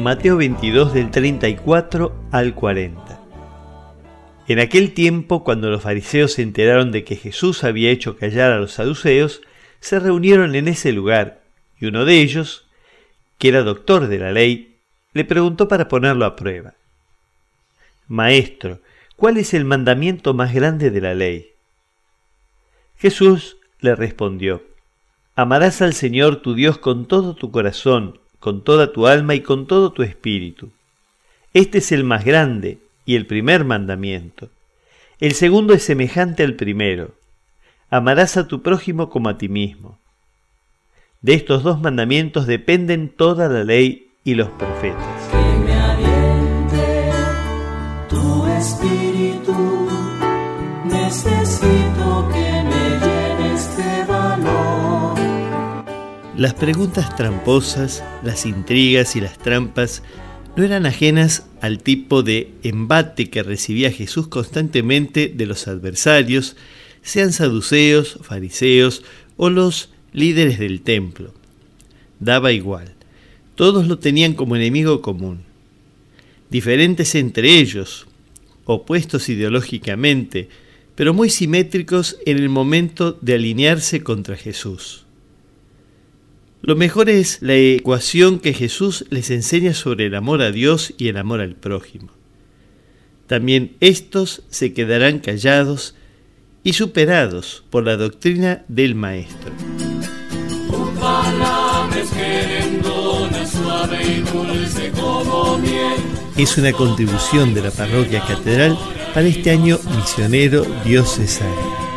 Mateo 22 del 34 al 40. En aquel tiempo, cuando los fariseos se enteraron de que Jesús había hecho callar a los saduceos, se reunieron en ese lugar, y uno de ellos, que era doctor de la ley, le preguntó para ponerlo a prueba. Maestro, ¿cuál es el mandamiento más grande de la ley? Jesús le respondió, Amarás al Señor tu Dios con todo tu corazón, con toda tu alma y con todo tu espíritu. Este es el más grande y el primer mandamiento. El segundo es semejante al primero. Amarás a tu prójimo como a ti mismo. De estos dos mandamientos dependen toda la ley y los profetas. Que me tu espíritu, Las preguntas tramposas, las intrigas y las trampas no eran ajenas al tipo de embate que recibía Jesús constantemente de los adversarios, sean saduceos, fariseos o los líderes del templo. Daba igual, todos lo tenían como enemigo común. Diferentes entre ellos, opuestos ideológicamente, pero muy simétricos en el momento de alinearse contra Jesús. Lo mejor es la ecuación que Jesús les enseña sobre el amor a Dios y el amor al prójimo. También estos se quedarán callados y superados por la doctrina del Maestro. Es una contribución de la parroquia catedral para este año misionero diocesano.